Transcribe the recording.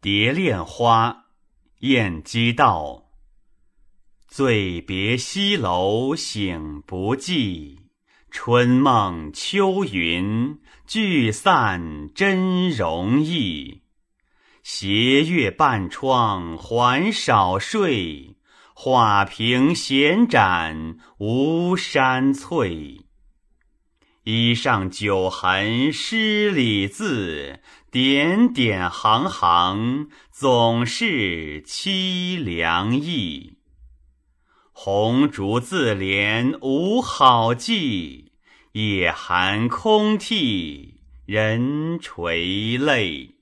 蝶恋花，燕姬道。醉别西楼醒不记，春梦秋云聚散真容易。斜月半窗还少睡，画屏闲展无山翠。衣上酒痕诗里字，点点行行总是凄凉意。红烛自怜无好计，夜寒空替人垂泪。